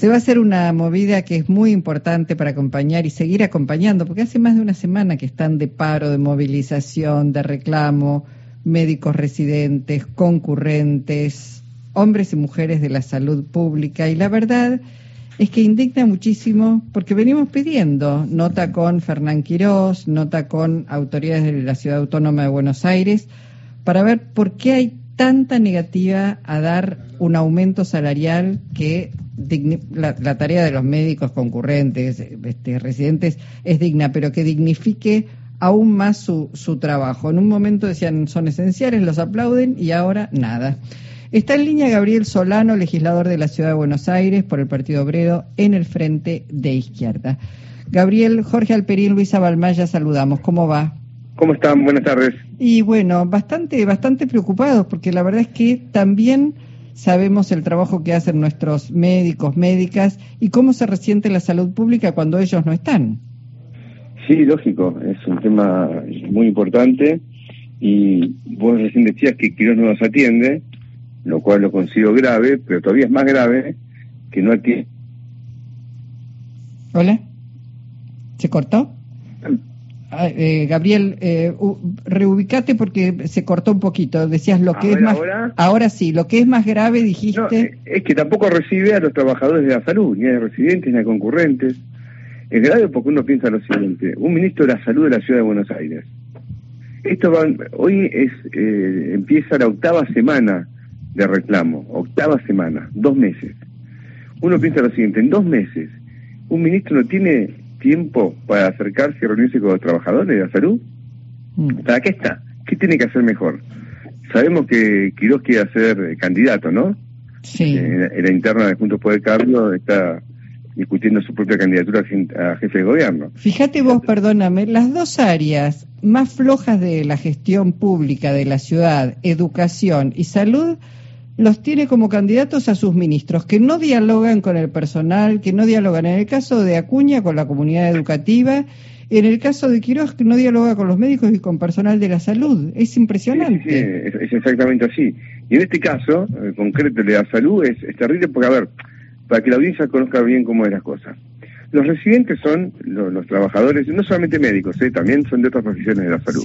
Se va a hacer una movida que es muy importante para acompañar y seguir acompañando, porque hace más de una semana que están de paro, de movilización, de reclamo, médicos residentes, concurrentes, hombres y mujeres de la salud pública. Y la verdad es que indigna muchísimo porque venimos pidiendo nota con Fernán Quirós, nota con autoridades de la Ciudad Autónoma de Buenos Aires, para ver por qué hay tanta negativa a dar un aumento salarial que la, tarea de los médicos concurrentes, este, residentes, es digna, pero que dignifique aún más su, su trabajo. En un momento decían son esenciales, los aplauden y ahora nada. Está en línea Gabriel Solano, legislador de la Ciudad de Buenos Aires por el Partido Obrero en el Frente de Izquierda. Gabriel, Jorge Alperín, Luisa Balmaya, saludamos. ¿Cómo va? ¿Cómo están? Buenas tardes. Y bueno, bastante, bastante preocupados porque la verdad es que también sabemos el trabajo que hacen nuestros médicos, médicas y cómo se resiente la salud pública cuando ellos no están. Sí, lógico, es un tema muy importante y vos recién decías que Quirós no nos atiende, lo cual lo considero grave, pero todavía es más grave que no atiende. Hola, ¿se cortó? Ah, eh, Gabriel, eh, reubicate porque se cortó un poquito. Decías lo que es más. Ahora? sí, lo que es más grave, dijiste. Eh, es que tampoco recibe a los trabajadores de la salud, ni a residentes ni a concurrentes. Es grave porque uno piensa lo siguiente: un ministro de la salud de la ciudad de Buenos Aires. Esto hoy es eh, empieza la octava semana de reclamo, octava semana, dos meses. Uno piensa lo siguiente: en dos meses, un ministro no tiene tiempo para acercarse y reunirse con los trabajadores de la salud? Mm. ¿Para qué está? ¿Qué tiene que hacer mejor? Sabemos que Quiroz quiere ser eh, candidato, ¿no? Sí. Eh, en, la interna de Juntos por el Cambio está discutiendo su propia candidatura a jefe de gobierno. Fíjate vos, perdóname, las dos áreas más flojas de la gestión pública de la ciudad, educación y salud, los tiene como candidatos a sus ministros, que no dialogan con el personal, que no dialogan en el caso de Acuña con la comunidad educativa, en el caso de Quiroz que no dialoga con los médicos y con personal de la salud. Es impresionante. Sí, es, exactamente así. Y en este caso, en concreto de la salud, es, terrible porque, a ver, para que la audiencia conozca bien cómo es las cosas. Los residentes son los, trabajadores, no solamente médicos, ¿eh? también son de otras profesiones de la salud.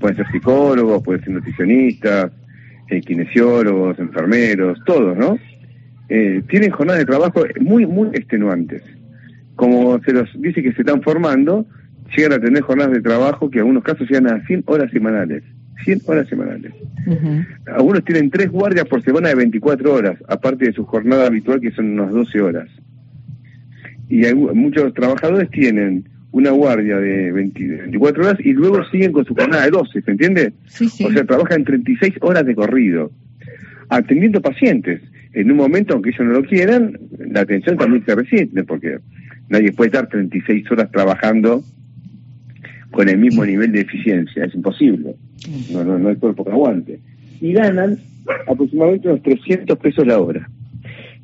Pueden ser psicólogos, pueden ser nutricionistas, eh, kinesiólogos, enfermeros, todos, ¿no? Eh, tienen jornadas de trabajo muy, muy extenuantes. Como se los dice que se están formando, llegan a tener jornadas de trabajo que en algunos casos llegan a 100 horas semanales. 100 horas semanales. Algunos tienen tres guardias por semana de 24 horas, aparte de su jornada habitual que son unas 12 horas. Y hay, muchos trabajadores tienen una guardia de 24 horas y luego siguen con su jornada de 12, ¿se entiende? O sea, trabajan 36 horas de corrido, atendiendo pacientes. En un momento, aunque ellos no lo quieran, la atención también se resiente, porque nadie puede estar 36 horas trabajando con el mismo nivel de eficiencia, es imposible. No, no, no hay cuerpo que aguante. Y ganan aproximadamente unos 300 pesos la hora.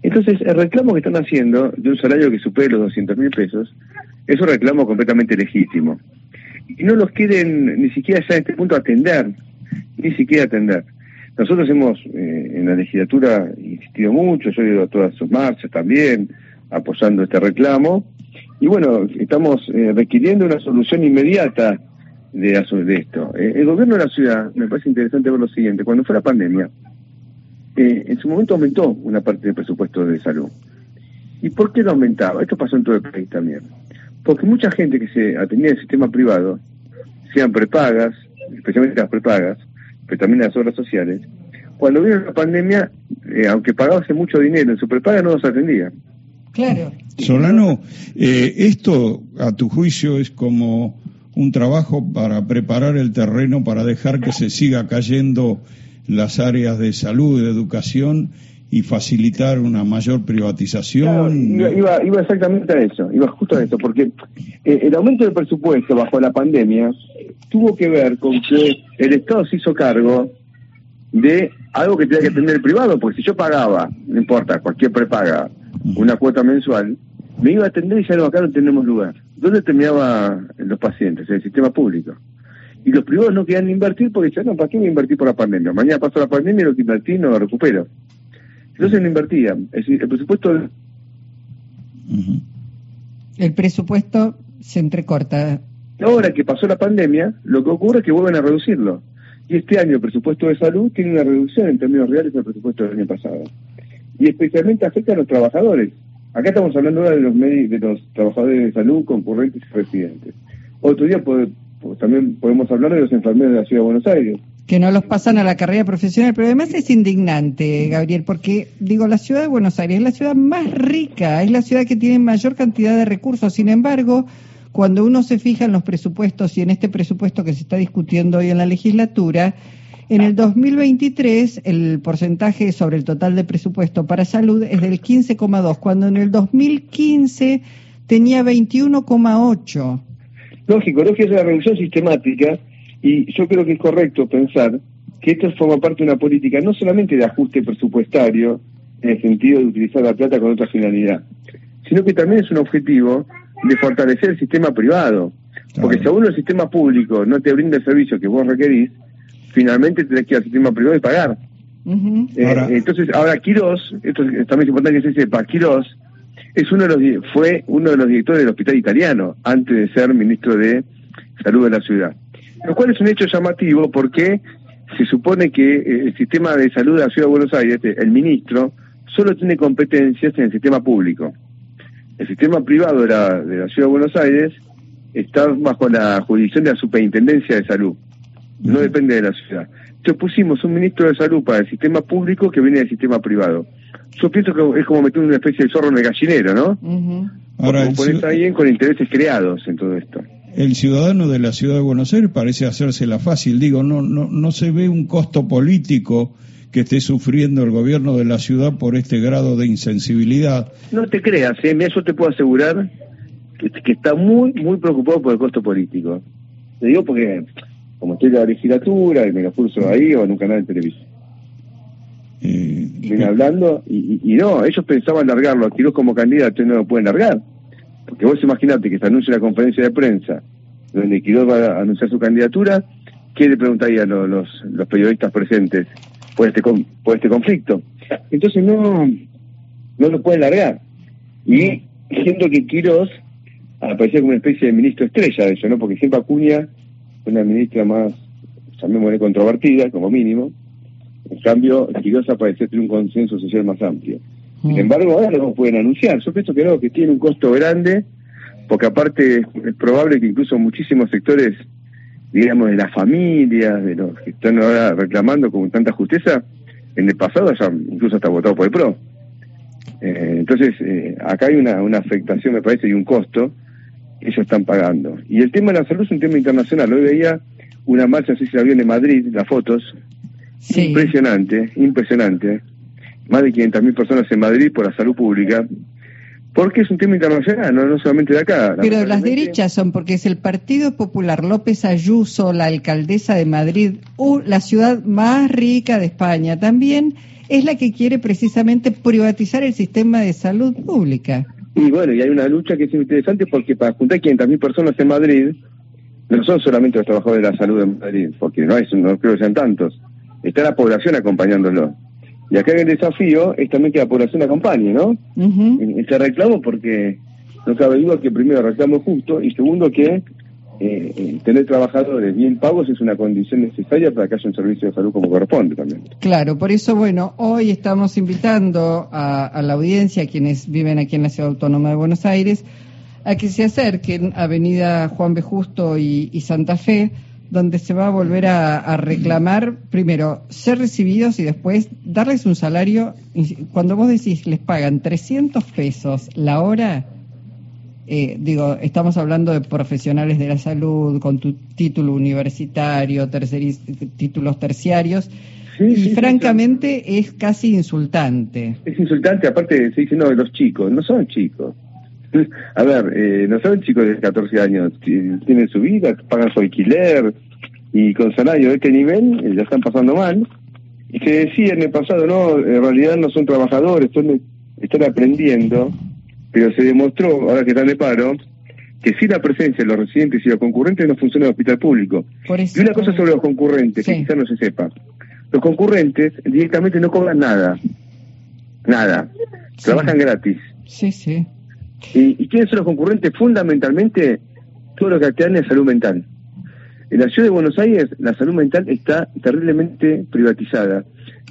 Entonces, el reclamo que están haciendo de un salario que supere los 200 mil pesos es un reclamo completamente legítimo. Y no los quieren ni siquiera ya en este punto atender, ni siquiera atender. Nosotros hemos eh, en la legislatura insistido mucho, yo he ido a todas sus marchas también, apoyando este reclamo. Y bueno, estamos eh, requiriendo una solución inmediata de, de esto. Eh, el gobierno de la ciudad, me parece interesante ver lo siguiente, cuando fue la pandemia, en su momento aumentó una parte del presupuesto de salud. ¿Y por qué lo aumentaba? Esto pasó en todo el país también. Porque mucha gente que se atendía el sistema privado, sean prepagas, especialmente las prepagas, pero también las obras sociales, cuando vino la pandemia, eh, aunque pagase mucho dinero en su prepaga, no los atendía. Claro. Solano, eh, esto, a tu juicio, es como un trabajo para preparar el terreno para dejar que se siga cayendo las áreas de salud, de educación y facilitar una mayor privatización. iba, iba, exactamente a eso, iba justo a eso, porque eh, el aumento del presupuesto bajo la pandemia tuvo que ver con que el Estado se hizo cargo de algo que tenía que tener el privado, porque si yo pagaba, no importa, cualquier prepaga, una cuota mensual, me iba a atender y ya no, acá no tenemos lugar. ¿Dónde terminaban los pacientes? En el sistema público. Y los privados no querían invertir porque decían, no, ¿para qué voy a invertir por la pandemia? Mañana pasó la pandemia y lo que invertí no lo recupero. Entonces no invertían. Es decir, el presupuesto El presupuesto se entrecorta. Ahora que pasó la pandemia, lo que ocurre es que vuelven a reducirlo. Y este año el presupuesto de salud tiene una reducción en términos reales del presupuesto del año pasado. Y especialmente afecta a los trabajadores. Acá estamos hablando ahora de los, de los trabajadores de salud, concurrentes y residentes. Otro día también podemos hablar de los enfermeros de la Ciudad de Buenos Aires. Que no los pasan a la carrera profesional, pero además es indignante, Gabriel, porque digo, la ciudad de Buenos Aires es la ciudad más rica, es la ciudad que tiene mayor cantidad de recursos. Sin embargo, cuando uno se fija en los presupuestos y en este presupuesto que se está discutiendo hoy en la legislatura, en el 2023 el porcentaje sobre el total de presupuesto para salud es del 15,2, cuando en el 2015 tenía 21,8. Lógico, lógico, es una reducción sistemática y yo creo que es correcto pensar que esto forma parte de una política no solamente de ajuste presupuestario, en el sentido de utilizar la plata con otra finalidad, sino que también es un objetivo de fortalecer el sistema privado. Porque si aún el sistema público no te brinda el servicio que vos requerís, finalmente tenés que ir al sistema privado y pagar. Eh, entonces, ahora Quirós, esto también es importante que se sepa, Quirós es uno de los, fue uno de los directores del hospital italiano antes de ser ministro de Salud de la ciudad. Lo cual es un hecho llamativo porque se supone que eh, el sistema de salud de la ciudad de Buenos Aires, el ministro, solo tiene competencias en el sistema público. El sistema privado de la, de la ciudad de Buenos Aires está bajo la jurisdicción de la superintendencia de salud. No depende de la ciudad. Entonces pusimos un ministro de salud para el sistema público que viene del sistema privado yo pienso que es como meter una especie de zorro en el gallinero, ¿no? Ahora, como pones a alguien con intereses creados en todo esto. El ciudadano de la ciudad de Buenos Aires parece hacérsela fácil, digo, no, no, no se ve un costo político que esté sufriendo el gobierno de la ciudad por este grado de insensibilidad. No te creas, ¿eh? yo te puedo asegurar que, que, está muy, muy preocupado por el costo político. Te digo porque, como estoy en la legislatura y me lo curso ahí o en un canal de televisión. Eh, viene hablando y, no, ellos pensaban largarlo a como candidato y no lo pueden largar. Porque vos imaginate que se anuncia la conferencia de prensa donde Quiroz va a anunciar su candidatura, ¿qué le preguntarían los, los, los periodistas presentes por este, por este conflicto? Entonces no, no lo pueden largar. Y siento que Quiroz aparecía como una especie de ministro estrella de eso, ¿no? Porque siempre Acuña una ministra más, llamémosle controvertida, como mínimo, en cambio, Quiroz apareció tener un consenso social más amplio. Sin mm. embargo, ahora lo pueden anunciar. Yo pienso que no, que tiene un costo grande, porque aparte es probable que incluso muchísimos sectores, digamos, de las familias, de los que están ahora reclamando con tanta justeza, en el pasado ya incluso hasta votado por el PRO. Eh, entonces, eh, acá hay una, una afectación, me parece, y un costo que ellos están pagando. Y el tema de la salud es un tema internacional. Hoy veía una marcha, no sé si la vio en Madrid, las fotos, Impresionante, impresionante. Más de 500.000 personas en Madrid por la salud pública. Porque es un tema internacional, no, solamente de acá. Pero las derechas son porque es el Partido Popular López Ayuso, la alcaldesa de Madrid, la ciudad más rica de España, también es la que quiere precisamente privatizar el sistema de salud pública. Y bueno, y hay una lucha que es interesante porque para juntar 500.000 personas en Madrid, no son solamente los trabajadores de la salud en Madrid, porque no, hay, no creo que sean tantos está la población acompañándolo. Y acá el desafío es también que la población acompañe, ¿no? Este reclamo porque no cabe duda que primero reclamo justo y segundo que eh, eh, tener trabajadores bien pagos es una condición necesaria para que haya un servicio de salud como corresponde también. Claro, por eso, bueno, hoy estamos invitando a, la audiencia, a quienes viven aquí en la Ciudad Autónoma de Buenos Aires, a que se acerquen a Avenida Juan B. Justo y Santa Fe donde se va a volver a, reclamar, primero, ser recibidos y después darles un salario. Cuando vos decís les pagan 300 pesos la hora, eh, digo, estamos hablando de profesionales de la salud con tu título universitario, títulos terciarios, y francamente es casi insultante. Es insultante, aparte se dice, no, los chicos, no son chicos. A ver, eh, no son chicos de 14 años, tienen su vida, pagan su alquiler y con salario de este nivel eh, ya están pasando mal. Y se decía en el pasado, no, en realidad no son trabajadores, están, están aprendiendo, pero se demostró, ahora que están de paro, que sin la presencia de los residentes y los concurrentes no funciona el hospital público. y una cosa sobre los concurrentes, que quizás no se sepa. Los concurrentes directamente no cobran nada. Nada. Trabajan gratis. Sí, sí. ¿Y, y quiénes son los concurrentes? Fundamentalmente, todo lo que atañe a salud mental. En la ciudad de Buenos Aires, la salud mental está terriblemente privatizada.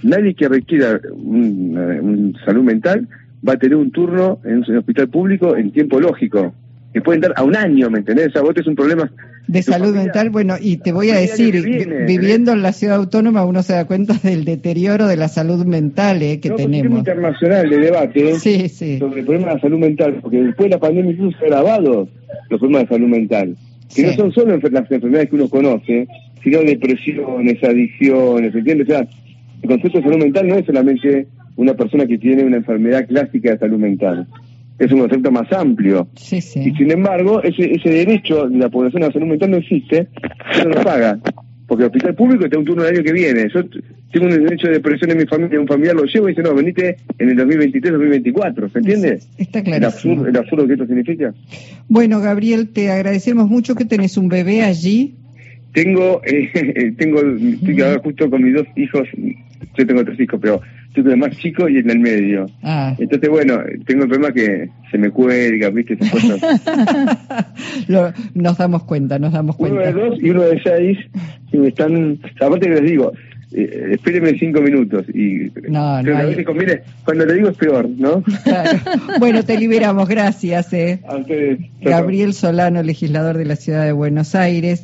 Nadie que requiera un, salud mental va a tener un turno en un hospital público en tiempo lógico. Que pueden dar a un año, ¿me entendés? A vos es un problema de salud mental, bueno, y te voy a decir, viviendo en la ciudad autónoma uno se da cuenta del deterioro de la salud mental eh, que tenemos. Es internacional de debate sobre el problema de la salud mental, porque después de la pandemia incluso se ha agravado los problemas de salud mental, que no son solo las enfermedades que uno conoce, sino depresiones, adicciones, ¿entiendes? O sea, el concepto de salud mental no es solamente una persona que tiene una enfermedad clásica de salud mental es un concepto más amplio. Y sin embargo, ese, ese derecho de la población a la salud mental no existe, no lo paga. Porque el hospital público está un turno el año que viene. Yo tengo un derecho de depresión en mi familia, un familiar lo llevo y dice, no, venite en el 2023-2024, ¿se entiende? Está claro. El absurdo, el absurdo que esto significa. Bueno, Gabriel, te agradecemos mucho que tenés un bebé allí. Tengo, eh, tengo, estoy justo con mis dos hijos, yo tengo tres hijos, pero el más chico y en el medio. Ah. Entonces, bueno, tengo el problema que se me cuelga, ¿viste? nos damos cuenta, nos damos cuenta. Uno de dos y uno de seis, y me están, aparte que les digo, eh, espéreme cinco minutos y no, no hay... conviene, cuando le digo es peor, ¿no? Bueno, te liberamos, gracias. Eh. Gabriel Solano, legislador de la ciudad de Buenos Aires.